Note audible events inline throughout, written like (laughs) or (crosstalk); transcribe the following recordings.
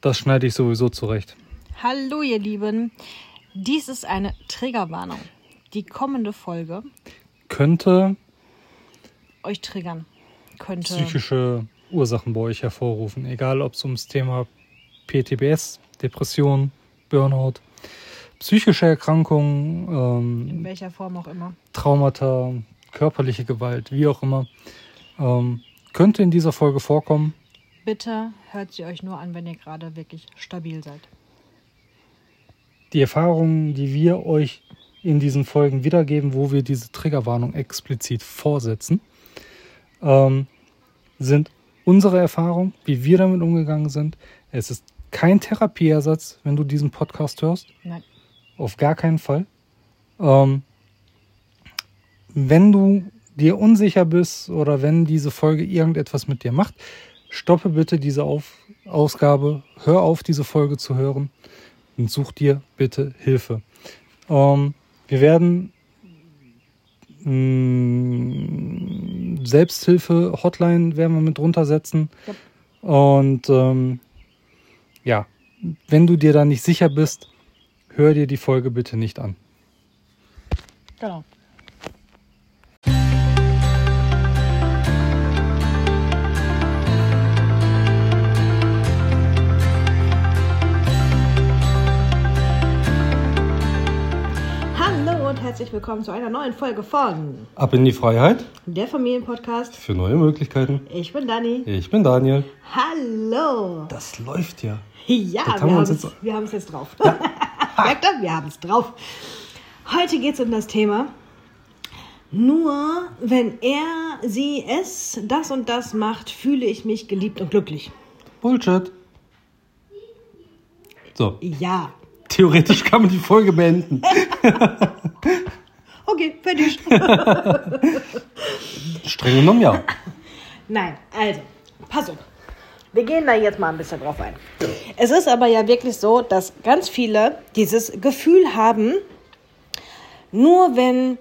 Das schneide ich sowieso zurecht. Hallo ihr Lieben, dies ist eine Triggerwarnung. Die kommende Folge Könnte euch triggern könnte. psychische Ursachen bei euch hervorrufen, egal ob es ums Thema PTBS, Depression, Burnout, psychische Erkrankungen, In ähm, welcher Form auch immer. Traumata, körperliche Gewalt, wie auch immer, ähm, könnte in dieser Folge vorkommen. Bitte hört sie euch nur an, wenn ihr gerade wirklich stabil seid. Die Erfahrungen, die wir euch in diesen Folgen wiedergeben, wo wir diese Triggerwarnung explizit vorsetzen, ähm, sind unsere Erfahrungen, wie wir damit umgegangen sind. Es ist kein Therapieersatz, wenn du diesen Podcast hörst. Nein. Auf gar keinen Fall. Ähm, wenn du dir unsicher bist oder wenn diese Folge irgendetwas mit dir macht, stoppe bitte diese auf Ausgabe, hör auf, diese Folge zu hören und such dir bitte Hilfe. Ähm, wir werden mh, Selbsthilfe-Hotline werden wir mit drunter setzen. Yep. Und ähm, ja, wenn du dir da nicht sicher bist, hör dir die Folge bitte nicht an. Genau. Herzlich willkommen zu einer neuen Folge von Ab in die Freiheit der Familienpodcast. für neue Möglichkeiten. Ich bin Dani. Ich bin Daniel. Hallo. Das läuft ja. Ja, Das wir haben es jetzt- wir jetzt drauf. (laughs) Merkt ihr? Wir haben es drauf. Heute geht es um das Thema. Nur wenn er, sie, es das und das macht, fühle ich mich geliebt und glücklich. Bullshit. So, Ja. Theoretisch kann man die Folge beenden. (laughs) Okay, fertig. (laughs) Streng genommen ja. Nein, also, pass auf. Wir gehen da jetzt mal ein bisschen drauf ein. Es ist aber ja wirklich so, dass ganz viele dieses Gefühl haben, nur wenn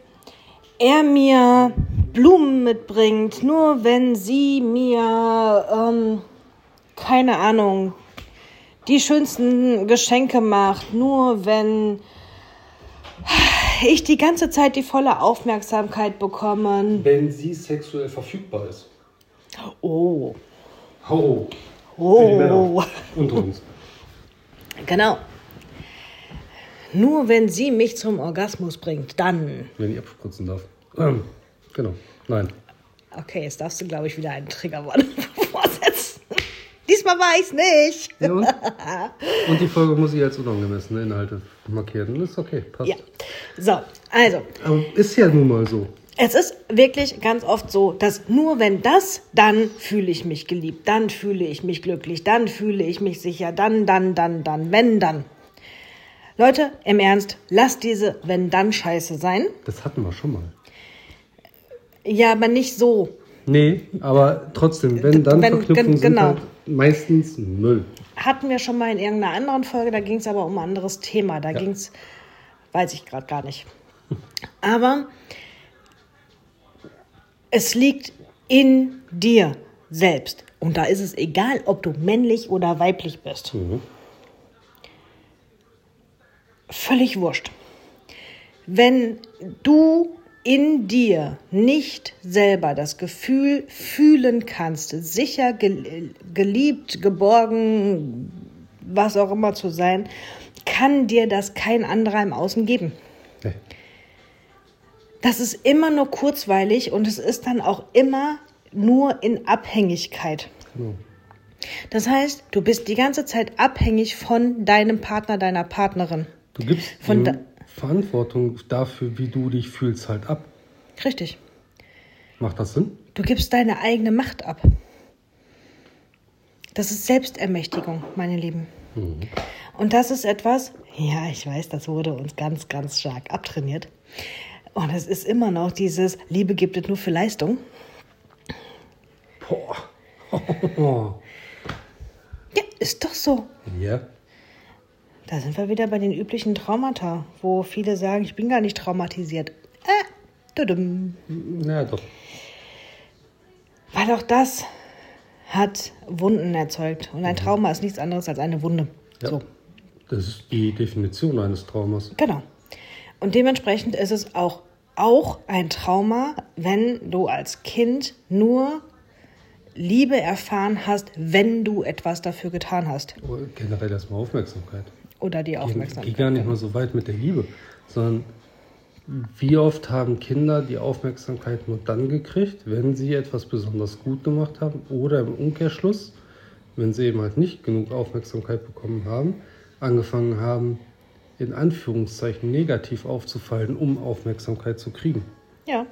er mir Blumen mitbringt, nur wenn sie mir, ähm, keine Ahnung, die schönsten Geschenke macht, nur wenn ich die ganze Zeit die volle Aufmerksamkeit bekomme. Wenn sie sexuell verfügbar ist. Oh, Oh. oh. Und uns. Genau. Nur wenn sie mich zum Orgasmus bringt, dann. Wenn ich abspritzen darf. Ähm, genau. Nein. Okay, jetzt darfst du, glaube ich, wieder einen Triggerwort. (laughs) War ich's nicht. Ja, und? und die Folge muss ich als unangemessene Inhalte markieren. Das ist okay, passt. Ja. So, also, Aber ist ja nun mal so. es ist wirklich ganz oft so, dass nur wenn das, dann fühle ich mich geliebt, dann fühle ich mich glücklich, dann fühle ich mich sicher, dann, dann, dann, dann, wenn, dann. Leute, im Ernst, lasst diese Wenn-Dann-Scheiße sein. Das hatten wir schon mal. Ja, aber nicht so. Nee, aber trotzdem, wenn dann Wenn- Verknüpfungen gen- sind genau. halt meistens Müll. hatten wir schon mal in irgendeiner anderen Folge, da ging es aber um ein anderes Thema. Da Ja. ging es, weiß ich gerade gar nicht. Aber es liegt in dir selbst. Und da ist es egal, ob du männlich oder weiblich bist. Mhm. Völlig wurscht. Wenn du in dir nicht selber das Gefühl fühlen kannst, sicher, gel- geliebt, geborgen, was auch immer zu sein, kann dir das kein anderer im Außen geben. Nee. Das ist immer nur kurzweilig und es ist dann auch immer nur in Abhängigkeit. Genau. Das heißt, du bist die ganze Zeit abhängig von deinem Partner, deiner Partnerin. Du gibst Von da- Verantwortung dafür, wie du dich fühlst, halt ab. Richtig. Macht das Sinn? Du gibst deine eigene Macht ab. Das ist Selbstermächtigung, meine Lieben. Und das ist etwas, ja, ich weiß, das wurde uns ganz, ganz stark abtrainiert. Und es ist immer noch dieses, Liebe gibt es nur für Leistung. Boah. (laughs) Ja, ist doch so. Ja. Da sind wir wieder bei den üblichen Traumata, wo viele sagen, ich bin gar nicht traumatisiert. Äh, tudum. Ja, doch. Weil auch das hat Wunden erzeugt. Und ein Trauma ist nichts anderes als eine Wunde. Ja. So. Das ist die Definition eines Traumas. Genau. Und dementsprechend ist es auch, auch ein Trauma, wenn du als Kind nur Liebe erfahren hast, wenn du etwas dafür getan hast. Generell erstmal Aufmerksamkeit. Oder die Aufmerksamkeit. geh gar nicht mal so weit mit der Liebe, sondern wie oft haben Kinder die Aufmerksamkeit nur dann gekriegt, wenn sie etwas besonders gut gemacht haben oder im Umkehrschluss, wenn sie eben halt nicht genug Aufmerksamkeit bekommen haben, angefangen haben, in Anführungszeichen negativ aufzufallen, um Aufmerksamkeit zu kriegen. Ja.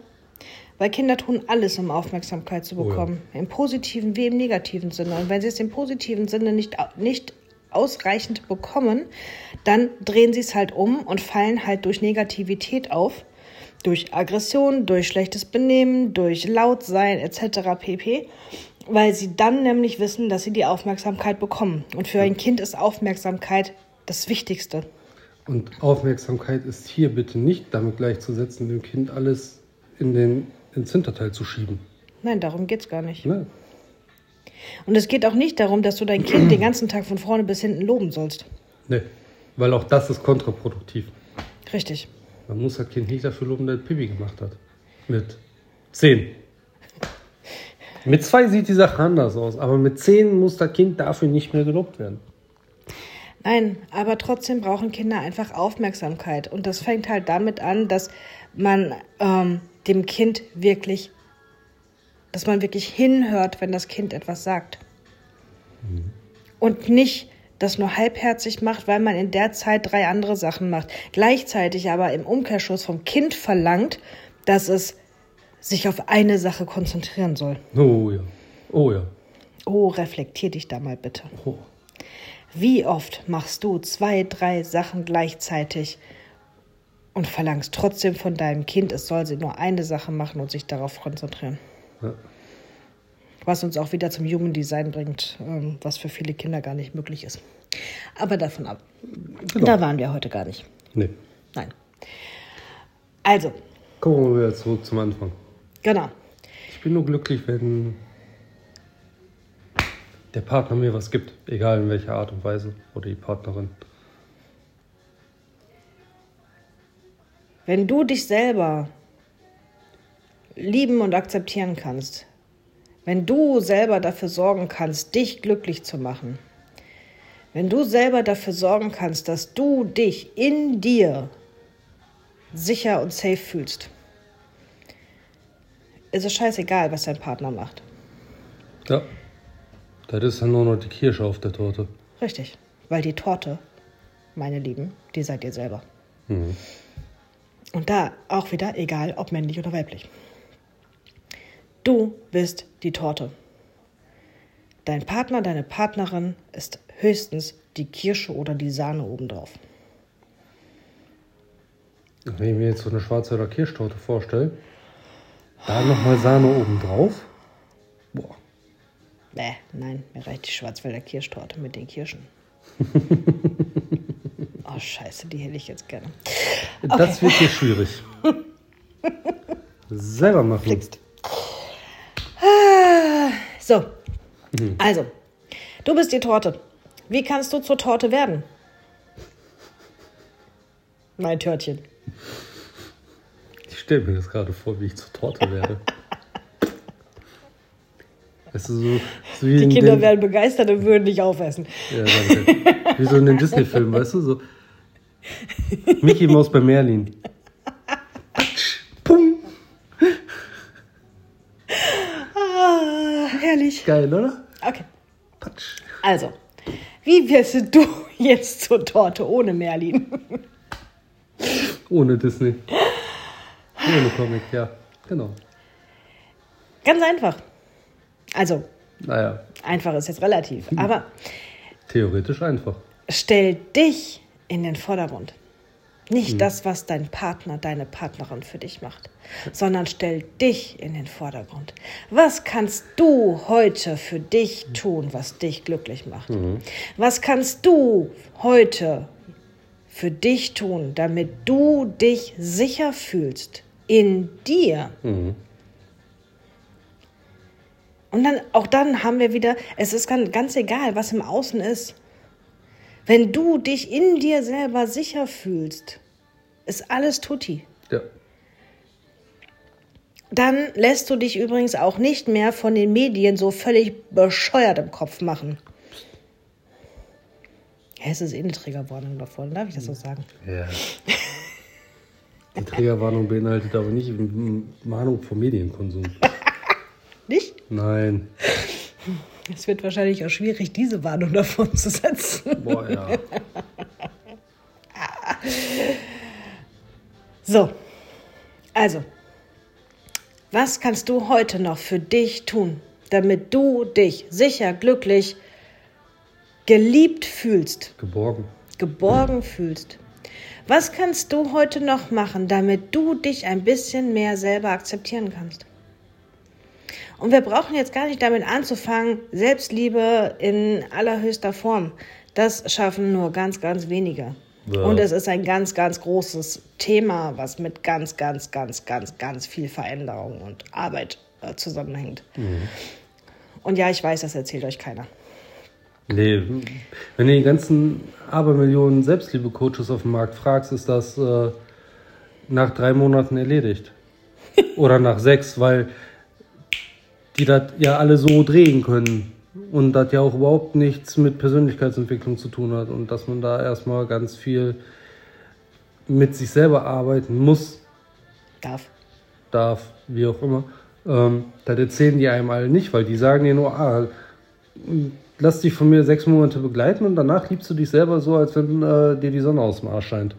Weil Kinder tun alles, um Aufmerksamkeit zu Oh ja. bekommen. Im positiven wie im negativen Sinne. Und wenn sie es im positiven Sinne nicht, nicht ausreichend bekommen, dann drehen sie es halt um und fallen halt durch Negativität auf. Durch Aggression, durch schlechtes Benehmen, durch Lautsein etc. pp. Weil sie dann nämlich wissen, dass sie die Aufmerksamkeit bekommen. Und für ein Kind ist Aufmerksamkeit das Wichtigste. Und Aufmerksamkeit ist hier bitte nicht damit gleichzusetzen, dem Kind alles in den, ins Hinterteil zu schieben. Nein, darum geht's gar nicht. Ne? Und es geht auch nicht darum, dass du dein Kind den (clears throat) ganzen Tag von vorne bis hinten loben sollst. Ne. Weil auch das ist kontraproduktiv. Richtig. Man muss das Kind nicht dafür loben, dass es Pipi gemacht hat. Mit zehn. Mit zwei sieht die Sache anders aus, aber mit zehn muss das Kind dafür nicht mehr gelobt werden. Nein, aber trotzdem brauchen Kinder einfach Aufmerksamkeit. Und das fängt halt damit an, dass man ähm, dem Kind wirklich, dass man wirklich hinhört, wenn das Kind etwas sagt. Und nicht das nur halbherzig macht, weil man in der Zeit drei andere Sachen macht. Gleichzeitig aber im Umkehrschluss vom Kind verlangt, dass es sich auf eine Sache konzentrieren soll. Oh ja. Oh ja. Oh, reflektier dich da mal bitte. Oh. Wie oft machst du zwei, drei Sachen gleichzeitig und verlangst trotzdem von deinem Kind, es soll sie nur eine Sache machen und sich darauf konzentrieren? Ja. Was uns auch wieder zum Human Design bringt, ähm, was für viele Kinder gar nicht möglich ist. Aber davon ab. Genau. Da waren wir heute gar nicht. Nee. Nein. Also, Kommen wir wieder zurück zum Anfang. genau. Ich bin nur glücklich, wenn der Partner mir was gibt, egal in welcher Art und Weise, oder die Partnerin. Wenn du dich selber lieben und akzeptieren kannst, wenn du selber dafür sorgen kannst, dich glücklich zu machen, wenn du selber dafür sorgen kannst, dass du dich in dir sicher und safe fühlst, ist es scheißegal, was dein Partner macht. Ja. Das ist dann nur noch die Kirsche auf der Torte. Richtig. Weil die Torte, meine Lieben, die seid ihr selber. Mhm. Und da auch wieder, egal ob männlich oder weiblich. Du bist die Torte. Dein Partner, deine Partnerin ist höchstens die Kirsche oder die Sahne obendrauf. Wenn ich mir jetzt so eine schwarze oder Kirschtorte vorstelle, da nochmal Sahne oben drauf. Boah. Bäh, nein, mir reicht die Schwarzwälder Kirschtorte mit den Kirschen. (laughs) oh, scheiße, die hätte ich jetzt gerne. Das wird hier schwierig. (laughs) Selber machen. Flixt. So, also, du bist die Torte. Wie kannst du zur Torte werden? Mein Törtchen. Ich stelle mir das gerade vor, wie ich zur Torte werde. (laughs) Weißt du, so, so wie Die in Kinder den, werden begeistert und würden dich aufessen. Ja, danke. Wie so in den Disney-Filmen, weißt du? So. Mickey Maus bei Merlin. Patsch, Pum. Ah, Geil, oder? Okay, Patsch. also, wie wirst du (laughs) jetzt zur Torte ohne Merlin? Ohne Disney. Ohne Comic, ja. Genau. Ganz einfach. Also, Naja, einfach ist jetzt relativ, aber theoretisch einfach. stell dich in den Vordergrund. Nicht das, was dein Partner, deine Partnerin für dich macht, sondern stell dich in den Vordergrund. Was kannst du heute für dich tun, was dich glücklich macht? Was kannst du heute für dich tun, damit du dich sicher fühlst in dir? Mhm. Und dann, auch dann haben wir wieder, es ist ganz, ganz egal, was im Außen ist. Wenn du dich in dir selber sicher fühlst, ist alles tutti. Ja. Dann lässt du dich übrigens auch nicht mehr von den Medien so völlig bescheuert im Kopf machen. Ja, es ist eh eine Triggerwarnung davon, darf ich das so sagen? ja. Die Trägerwarnung beinhaltet aber nicht Mahnung vor Medienkonsum. (laughs) Nicht? Nein. Es wird wahrscheinlich auch schwierig, diese Warnung davon zu setzen. Boah, ja. (laughs) So, also, was kannst du heute noch für dich tun, damit du dich sicher, glücklich, geliebt fühlst, Geborgen. geborgen fühlst? Was kannst du heute noch machen, damit du dich ein bisschen mehr selber akzeptieren kannst? Und wir brauchen jetzt gar nicht damit anzufangen, Selbstliebe in allerhöchster Form. Das schaffen nur ganz, ganz wenige. Ja. Und es ist ein ganz, ganz großes Thema, was mit ganz, ganz, ganz, ganz, ganz viel Veränderung und Arbeit äh, zusammenhängt. Und ja, ich weiß, das erzählt euch keiner. Nee, wenn du die ganzen Abermillionen Selbstliebe-Coaches auf dem Markt fragst, ist das äh, nach drei Monaten erledigt. (laughs) Oder nach sechs, weil die das ja alle so drehen können. Und das ja auch überhaupt nichts mit Persönlichkeitsentwicklung zu tun hat. Und dass man da erstmal ganz viel mit sich selber arbeiten muss, Darf. darf, wie auch immer. Ähm, das erzählen die einem alle nicht, weil die sagen dir nur, ah, lass dich von mir sechs Monate begleiten und danach liebst du dich selber so, als wenn äh, dir die Sonne aus dem Arsch scheint.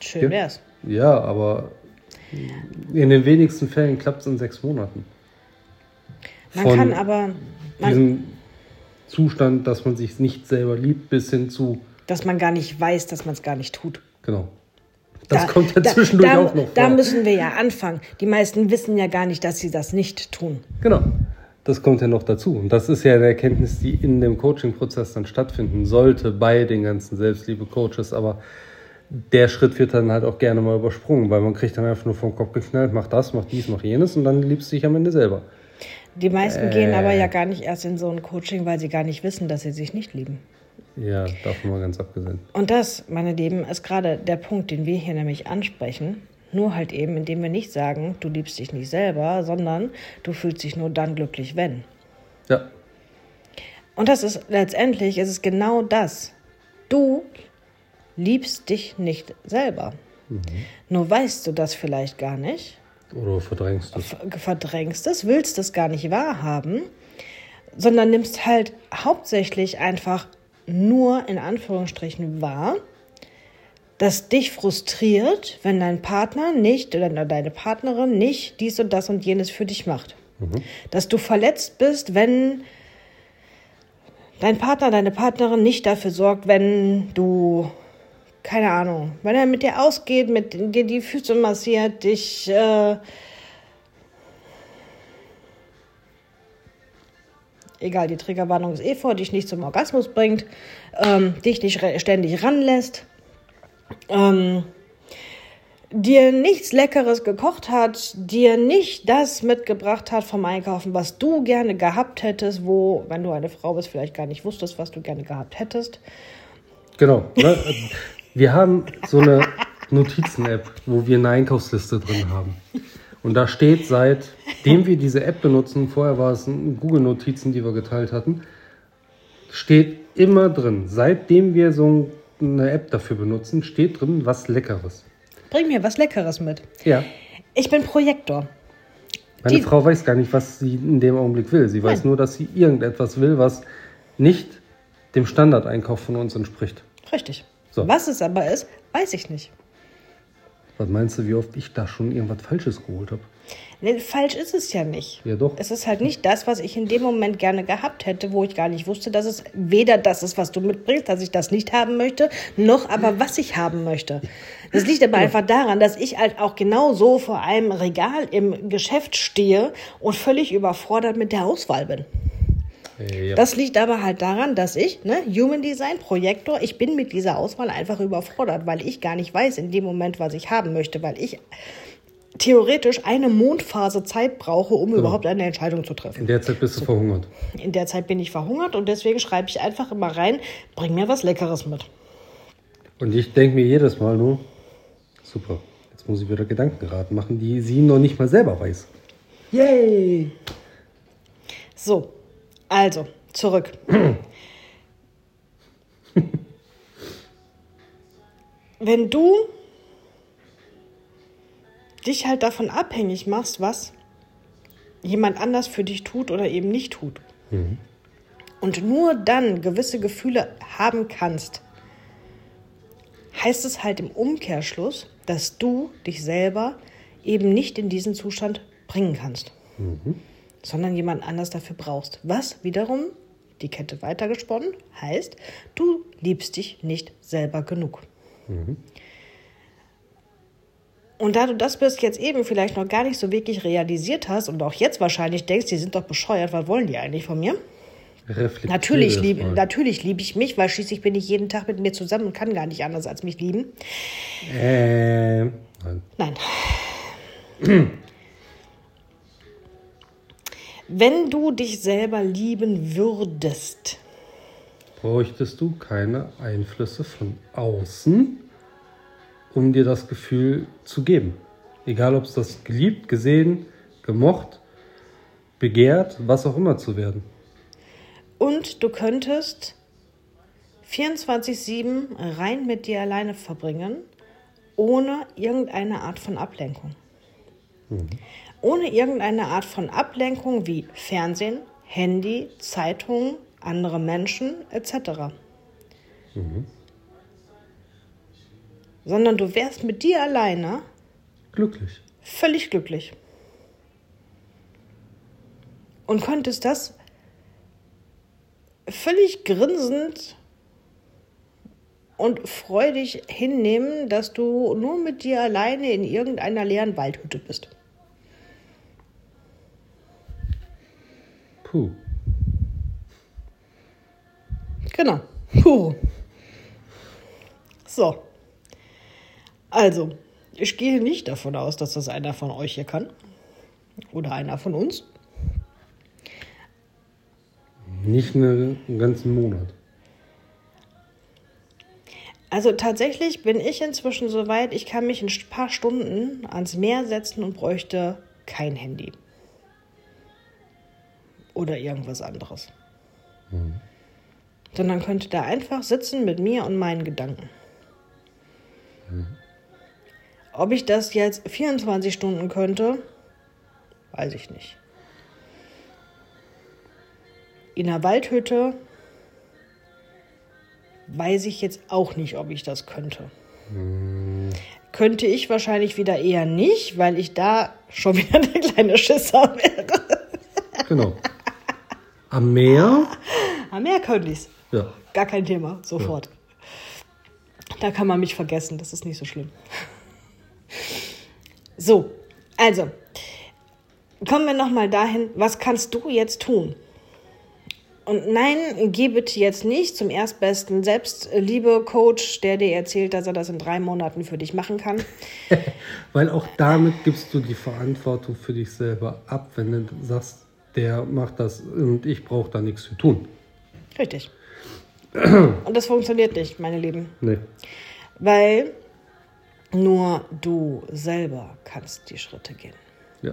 Schön wär's. Ja, aber in den wenigsten Fällen klappt es in sechs Monaten. Man Von kann aber, man, Diesen Zustand, dass man sich nicht selber liebt, bis hin zu, dass man gar nicht weiß, dass man es gar nicht tut. genau. Das Da- kommt ja da- zwischendurch da, auch noch vor. Da müssen wir ja anfangen. Die meisten wissen ja gar nicht, dass sie das nicht tun. Genau. Das kommt ja noch dazu. Und das ist ja eine Erkenntnis, die in dem Coaching-Prozess dann stattfinden sollte bei den ganzen Selbstliebe-Coaches. Aber der Schritt wird dann halt auch gerne mal übersprungen, weil man kriegt dann einfach nur vom Kopf geknallt, mach das, mach dies, mach jenes und dann liebst du dich am Ende selber. Die meisten gehen aber Äh. ja gar nicht erst in so ein Coaching, weil sie gar nicht wissen, dass sie sich nicht lieben. Ja, davon mal ganz abgesehen. Und das, meine Lieben, ist gerade der Punkt, den wir hier nämlich ansprechen. Nur halt eben, indem wir nicht sagen, du liebst dich nicht selber, sondern du fühlst dich nur dann glücklich, wenn. Ja, Und das ist letztendlich, ist es genau das. Du liebst dich nicht selber. Nur weißt du das vielleicht gar nicht, oder verdrängst du es. ver- verdrängst es, willst es gar nicht wahrhaben, sondern nimmst halt hauptsächlich einfach nur in Anführungsstrichen wahr, dass dich frustriert, wenn dein Partner nicht oder deine Partnerin nicht dies und das und jenes für dich macht. Dass du verletzt bist, wenn dein Partner, deine Partnerin nicht dafür sorgt, wenn du, keine Ahnung, wenn er mit dir ausgeht, mit dir die Füße massiert, dich äh, egal, die Triggerwarnung ist eh vor, dich nicht zum Orgasmus bringt, ähm, dich nicht ständig ranlässt, ähm, dir nichts Leckeres gekocht hat, dir nicht das mitgebracht hat vom Einkaufen, was du gerne gehabt hättest, wo, wenn du eine Frau bist, vielleicht gar nicht wusstest, was du gerne gehabt hättest. Genau. Ne? (laughs) Wir haben so eine Notizen-App, wo wir eine Einkaufsliste drin haben. Und da steht, seitdem wir diese App benutzen, vorher war es Google-Notizen, die wir geteilt hatten, steht immer drin, seitdem wir so eine App dafür benutzen, steht drin was Leckeres. Bring mir was Leckeres mit. Ja. Ich bin Projektor. Meine Die- Frau weiß gar nicht, was sie in dem Augenblick will. Sie weiß Nein. nur, dass sie irgendetwas will, was nicht dem Standardeinkauf von uns entspricht. Richtig. So. Was es aber ist, weiß ich nicht. Was meinst du, wie oft ich da schon irgendwas Falsches geholt habe? Nee, falsch ist es ja nicht. Ja, doch. Es ist halt nicht das, was ich in dem Moment gerne gehabt hätte, wo ich gar nicht wusste, dass es weder das ist, was du mitbringst, dass ich das nicht haben möchte, noch aber was ich haben möchte. Das liegt aber einfach daran, dass ich halt auch genau so vor einem Regal im Geschäft stehe und völlig überfordert mit der Auswahl bin. Ja. Das liegt aber halt daran, dass ich, ne, Human Design Projektor, ich bin mit dieser Auswahl einfach überfordert, weil ich gar nicht weiß in dem Moment, was ich haben möchte, weil ich theoretisch eine Mondphase Zeit brauche, um Genau. überhaupt eine Entscheidung zu treffen. In der Zeit bist du verhungert. In der Zeit bin ich verhungert und deswegen schreibe ich einfach immer rein, bring mir was Leckeres mit. Und ich denke mir jedes Mal nur, super, jetzt muss ich wieder Gedankenraten machen, die sie noch nicht mal selber weiß. Yay! So, also, zurück. Wenn du dich halt davon abhängig machst, was jemand anders für dich tut oder eben nicht tut, und nur dann gewisse Gefühle haben kannst, heißt es halt im Umkehrschluss, dass du dich selber eben nicht in diesen Zustand bringen kannst sondern jemand anders dafür brauchst. Was wiederum, die Kette weitergesponnen, heißt, du liebst dich nicht selber genug. Und da du das bis jetzt eben vielleicht noch gar nicht so wirklich realisiert hast und auch jetzt wahrscheinlich denkst, die sind doch bescheuert, was wollen die eigentlich von mir? Natürlich liebe natürlich lieb ich mich, weil schließlich bin ich jeden Tag mit mir zusammen und kann gar nicht anders als mich lieben. Ähm, nein. Nein. (clears throat) (clears throat) Wenn du dich selber lieben würdest, Bräuchtest du keine Einflüsse von außen, um dir das Gefühl zu geben. Egal, ob es das geliebt, gesehen, gemocht, begehrt, was auch immer zu werden. und du könntest 24-7 rein mit dir alleine verbringen, ohne irgendeine Art von Ablenkung. Ohne irgendeine Art von Ablenkung wie Fernsehen, Handy, Zeitungen, andere Menschen etc. Sondern du wärst mit dir alleine Glücklich. völlig glücklich. Und könntest das völlig grinsend und freudig hinnehmen, dass du nur mit dir alleine in irgendeiner leeren Waldhütte bist. Puh. Genau. Puh. So. Also, ich gehe nicht davon aus, dass das einer von euch hier kann. Oder einer von uns. Nicht eine- einen ganzen Monat. Also tatsächlich bin ich inzwischen so weit, ich kann mich ein paar Stunden ans Meer setzen und bräuchte kein Handy. Oder irgendwas anderes. Sondern könnte da einfach sitzen mit mir und meinen Gedanken. Ob ich das jetzt 24 Stunden könnte, weiß ich nicht. In einer Waldhütte weiß ich jetzt auch nicht, ob ich das könnte. Könnte ich wahrscheinlich wieder eher nicht, weil ich da schon (laughs) wieder eine kleine Schisser wäre. Genau. Am Meer? Am Meer könnte ich's. Ja. Gar kein Thema, sofort. Da kann man mich vergessen, das ist nicht so schlimm. So, also, kommen wir nochmal dahin, was kannst du jetzt tun? Und nein, geh bitte jetzt nicht zum erstbesten Selbstliebe-Coach, der dir erzählt, dass er das in drei Monaten für dich machen kann. (laughs) Weil auch damit gibst du die Verantwortung für dich selber ab, wenn du sagst, der macht das und ich brauche da nichts für tun. Richtig. (clears throat) Und das funktioniert nicht, meine Lieben. Nee. Weil nur du selber kannst die Schritte gehen. Ja.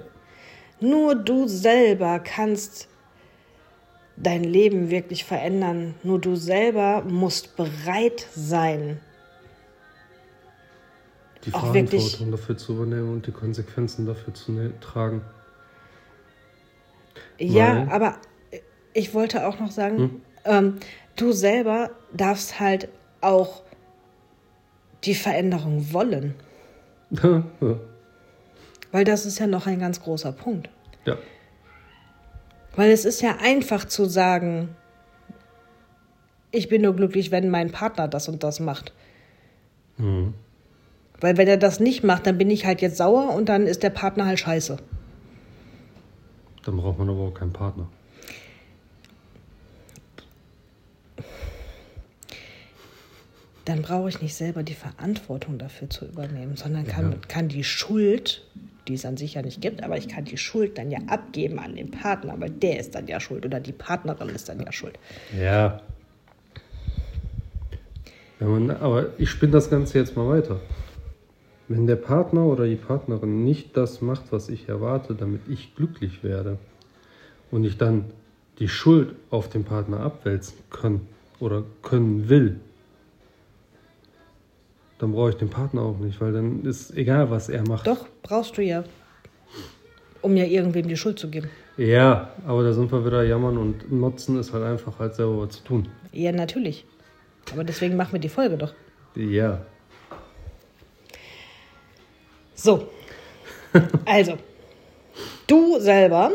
Nur du selber kannst dein Leben wirklich verändern. Nur du selber musst bereit sein. Die Verantwortung dafür zu übernehmen und die Konsequenzen dafür zu ne tragen. Ja, aber ich wollte auch noch sagen, ähm, du selber darfst halt auch die Veränderung wollen. ja. (laughs) Weil das ist ja noch ein ganz großer Punkt. ja. Weil es ist ja einfach zu sagen, ich bin nur glücklich, wenn mein Partner das und das macht. Mhm. Weil wenn er das nicht macht, dann bin ich halt jetzt sauer und dann ist der Partner halt scheiße. Dann braucht man aber auch keinen Partner. Dann brauche ich nicht selber die Verantwortung dafür zu übernehmen, sondern kann, Ja. kann die Schuld die es an sich ja nicht gibt, aber ich kann die Schuld dann ja abgeben an den Partner, weil der ist dann ja schuld oder die Partnerin ist dann ja schuld. Ja. Wenn man, aber ich spinne das Ganze jetzt mal weiter. Wenn der Partner oder die Partnerin nicht das macht, was ich erwarte, damit ich glücklich werde und ich dann die Schuld auf den Partner abwälzen kann oder können will, dann brauche ich den Partner auch nicht, weil dann ist egal, was er macht. Doch, brauchst du ja, um ja irgendwem die Schuld zu geben. Ja, aber da sind wir wieder jammern und nutzen ist halt einfach halt selber was zu tun. Ja, natürlich. Aber deswegen machen wir die Folge doch. Ja. So. Also, du selber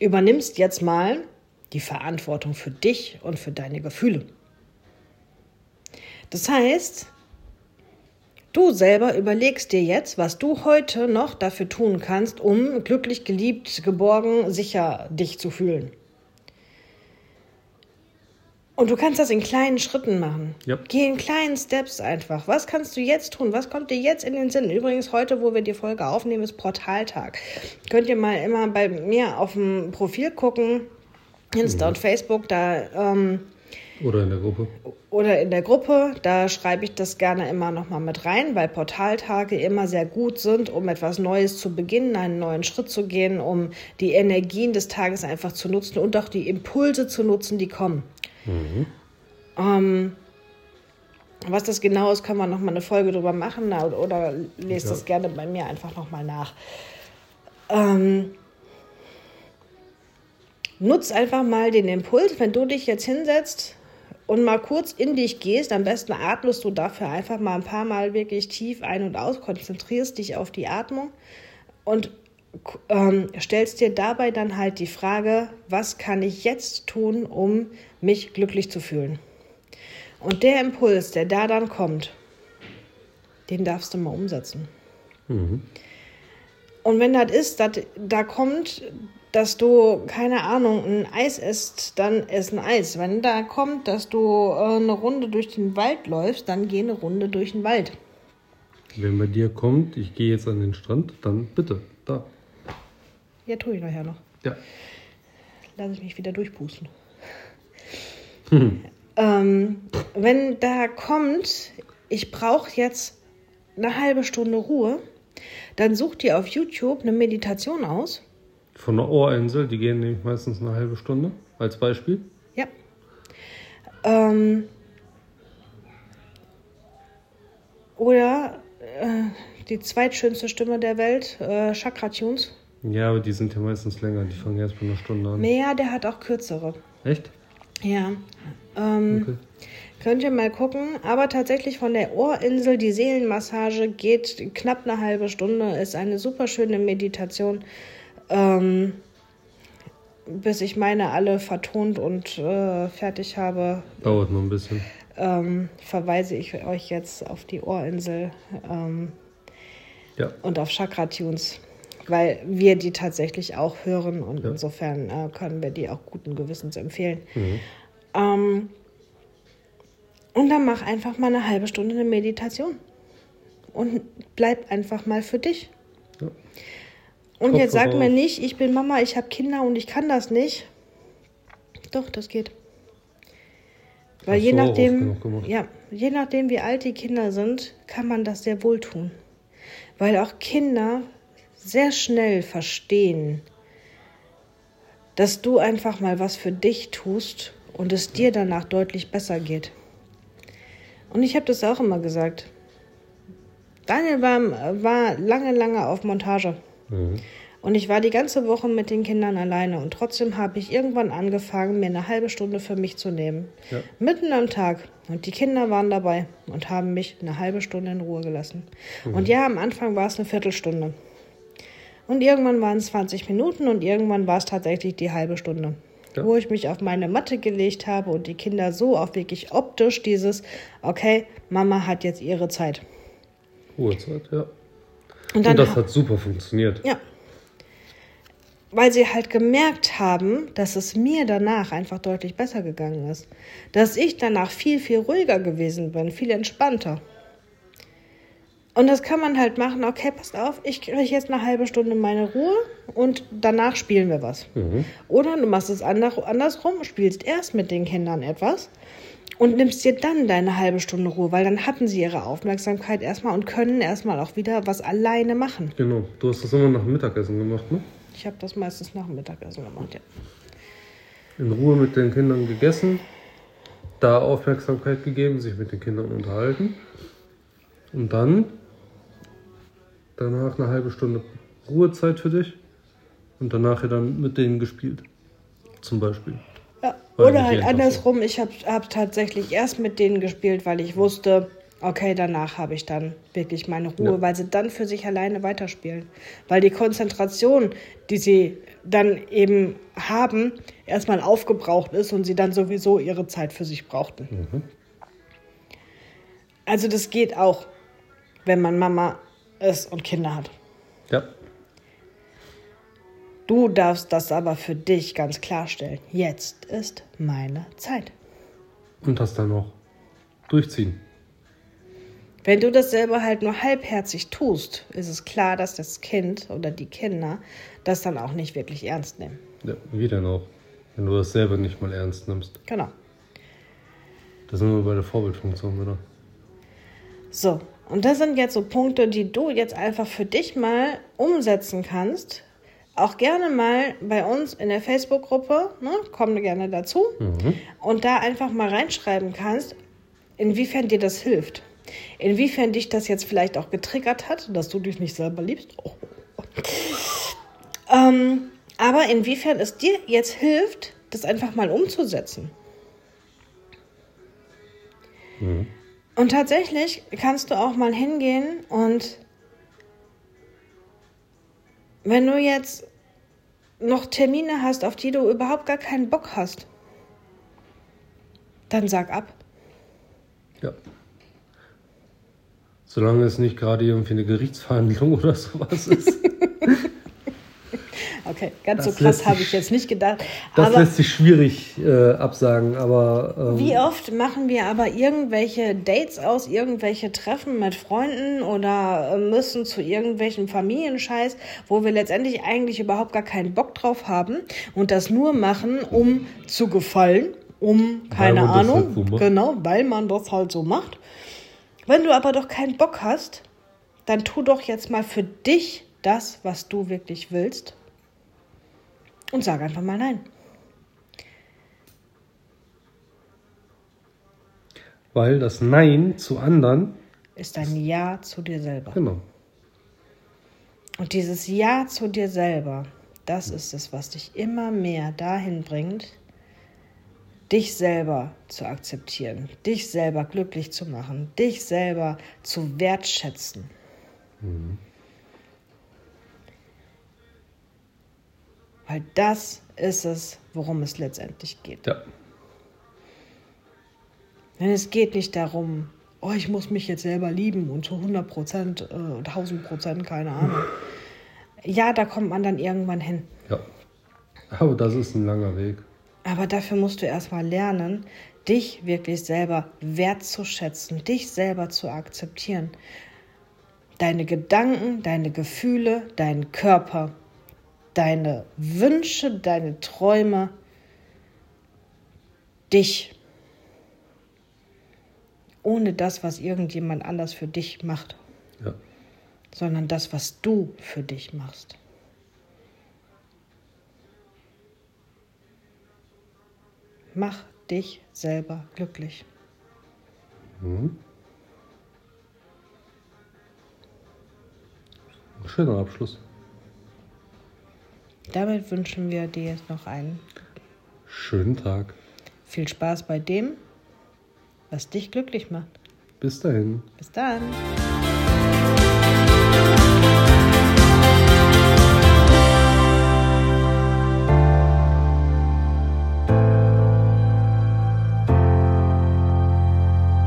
übernimmst jetzt mal die Verantwortung für dich und für deine Gefühle. Das heißt, du selber überlegst dir jetzt, was du heute noch dafür tun kannst, um glücklich, geliebt, geborgen, sicher dich zu fühlen. Und du kannst das in kleinen Schritten machen. Yep. Geh in kleinen Steps einfach. Was kannst du jetzt tun? Was kommt dir jetzt in den Sinn? Übrigens, heute, wo wir die Folge aufnehmen, ist Portaltag. Könnt ihr mal immer bei mir auf dem Profil gucken, Insta und Facebook, da ähm, Oder in der Gruppe. oder in der Gruppe, da schreibe ich das gerne immer nochmal mit rein, weil Portaltage immer sehr gut sind, um etwas Neues zu beginnen, einen neuen Schritt zu gehen, um die Energien des Tages einfach zu nutzen und auch die Impulse zu nutzen, die kommen. Ähm, was das genau ist, können wir nochmal eine Folge drüber machen oder, oder lest Ja. das gerne bei mir einfach nochmal nach. Ähm, nutz einfach mal den Impuls, wenn du dich jetzt hinsetzt und mal kurz in dich gehst, am besten atmest du dafür einfach mal ein paar Mal wirklich tief ein und aus, konzentrierst dich auf die Atmung und ähm, stellst dir dabei dann halt die Frage, was kann ich jetzt tun, um mich glücklich zu fühlen? Und der Impuls, der da dann kommt, den darfst du mal umsetzen. Und wenn das ist, dass da kommt, dass du, keine Ahnung, ein Eis isst, dann ess ein Eis. Wenn da kommt, dass du äh, eine Runde durch den Wald läufst, dann geh eine Runde durch den Wald. Wenn bei dir kommt, ich gehe jetzt an den Strand, dann bitte, da. Ja, tue ich nachher noch. Ja. lasse ich mich wieder durchpusten. ähm, wenn da kommt, ich brauche jetzt eine halbe Stunde Ruhe, dann such dir auf YouTube eine Meditation aus. Von der Ohrinsel, die gehen nämlich meistens eine halbe Stunde, als Beispiel. Ja. Ähm, oder äh, die zweitschönste Stimme der Welt, äh, Chakra Tunes. Ja, aber die sind ja meistens länger, die fangen erst bei einer Stunde an. Mehr, der hat auch kürzere. Echt? Ja. Ähm, Okay. Könnt ihr mal gucken. Aber tatsächlich von der Ohrinsel, die Seelenmassage geht knapp eine halbe Stunde. Ist eine super schöne Meditation. Ähm, bis ich meine alle vertont und äh, fertig habe, Dauert noch ein bisschen. ähm, verweise ich euch jetzt auf die Ohrinsel ähm, Ja. und auf Chakra Tunes, weil wir die tatsächlich auch hören und Ja. insofern äh, können wir die auch guten Gewissens empfehlen. Mhm. Ähm, und dann mach einfach mal eine halbe Stunde eine Meditation. Und bleib einfach mal für dich. Ja. Und Kopf jetzt sag mir nicht, ich bin Mama, ich habe Kinder und ich kann das nicht. Doch, das geht. Weil Hast je nachdem, ja, je nachdem, wie alt die Kinder sind, kann man das sehr wohl tun. Weil auch Kinder sehr schnell verstehen, dass du einfach mal was für dich tust und es dir danach deutlich besser geht. Und ich habe das auch immer gesagt. Daniel war, war lange, lange auf Montage. Mhm. Und ich war die ganze Woche mit den Kindern alleine. Und trotzdem habe ich irgendwann angefangen, mir eine halbe Stunde für mich zu nehmen. Ja. Mitten am Tag. Und die Kinder waren dabei und haben mich eine halbe Stunde in Ruhe gelassen. Und ja, am Anfang war es eine Viertelstunde. Und irgendwann waren es 20 Minuten und irgendwann war es tatsächlich die halbe Stunde. Ja. Wo ich mich auf meine Matte gelegt habe und die Kinder so auch wirklich optisch dieses, okay, Mama hat jetzt ihre Zeit. Ruhezeit, ja. Und Und das ha- hat super funktioniert. Ja. Weil sie halt gemerkt haben, dass es mir danach einfach deutlich besser gegangen ist. Dass ich danach viel, viel ruhiger gewesen bin, viel entspannter. Und das kann man halt machen, okay, passt auf, ich kriege jetzt eine halbe Stunde meine Ruhe und danach spielen wir was. Oder du machst es ander- andersrum, spielst erst mit den Kindern etwas und nimmst dir dann deine halbe Stunde Ruhe, weil dann hatten sie ihre Aufmerksamkeit erstmal und können erstmal auch wieder was alleine machen. Genau. Du hast das immer nach dem Mittagessen gemacht, ne? Ich habe das meistens nach dem Mittagessen gemacht, ja. In Ruhe mit den Kindern gegessen, da Aufmerksamkeit gegeben, sich mit den Kindern unterhalten. Und dann danach eine halbe Stunde Ruhezeit für dich und danach ja dann mit denen gespielt. Zum Beispiel. Ja, oder halt andersrum, ich habe hab tatsächlich erst mit denen gespielt, weil ich wusste, okay, danach habe ich dann wirklich meine Ruhe, Ja. weil sie dann für sich alleine weiterspielen. Weil die Konzentration, die sie dann eben haben, erstmal aufgebraucht ist und sie dann sowieso ihre Zeit für sich brauchten. Also das geht auch, wenn man Mama ist und Kinder hat. Ja. Du darfst das aber für dich ganz klarstellen. Jetzt ist meine Zeit. Und das dann noch durchziehen. Wenn du das selber halt nur halbherzig tust, ist es klar, dass das Kind oder die Kinder das dann auch nicht wirklich ernst nehmen. Ja, wie denn auch? Wenn du das selber nicht mal ernst nimmst. Genau. Da sind wir bei der Vorbildfunktion wieder. So, und das sind jetzt so Punkte, die du jetzt einfach für dich mal umsetzen kannst. Auch gerne mal bei uns in der Facebook-Gruppe, ne, komm gerne dazu, und da einfach mal reinschreiben kannst, inwiefern dir das hilft. Inwiefern dich das jetzt vielleicht auch getriggert hat, dass du dich nicht selber liebst. Oh. (laughs) Ähm, aber inwiefern es dir jetzt hilft, das einfach mal umzusetzen. Und tatsächlich kannst du auch mal hingehen und wenn du jetzt noch Termine hast, auf die du überhaupt gar keinen Bock hast, dann sag ab. Ja. Solange es nicht gerade irgendwie eine Gerichtsverhandlung (laughs) oder sowas ist. Okay, (laughs) ganz Das so krass habe ich jetzt nicht gedacht. Das aber lässt sich schwierig äh, absagen, aber ähm, wie oft machen wir aber irgendwelche Dates aus, irgendwelche Treffen mit Freunden oder äh, müssen zu irgendwelchen Familienscheiß, wo wir letztendlich eigentlich überhaupt gar keinen Bock drauf haben und das nur machen, um zu gefallen, um, keine Ahnung, halt so genau, weil man das halt so macht. Wenn du aber doch keinen Bock hast, dann tu doch jetzt mal für dich das, was du wirklich willst und sag einfach mal nein. weil das Nein zu anderen, Ist ein Ja zu dir selber. genau, Und dieses Ja zu dir selber, das ist es, was dich immer mehr dahin bringt, dich selber zu akzeptieren, dich selber glücklich zu machen, dich selber zu wertschätzen. Weil das ist es, worum es letztendlich geht. ja, Denn es geht nicht darum, oh, ich muss mich jetzt selber lieben und zu 100 Prozent, äh, 1000 Prozent, keine Ahnung. Ja, da kommt man dann irgendwann hin. ja. Aber das ist ein langer Weg. Aber dafür musst du erstmal lernen, dich wirklich selber wertzuschätzen, dich selber zu akzeptieren. Deine Gedanken, deine Gefühle, deinen Körper, deine Wünsche, deine Träume, dich. Ohne das, was irgendjemand anders für dich macht, Ja, sondern das, was du für dich machst. Mach dich selber glücklich. ein schöner Abschluss. Damit wünschen wir dir jetzt noch einen Schönen Tag. viel Spaß bei dem, was dich glücklich macht. Bis dahin. Bis dann.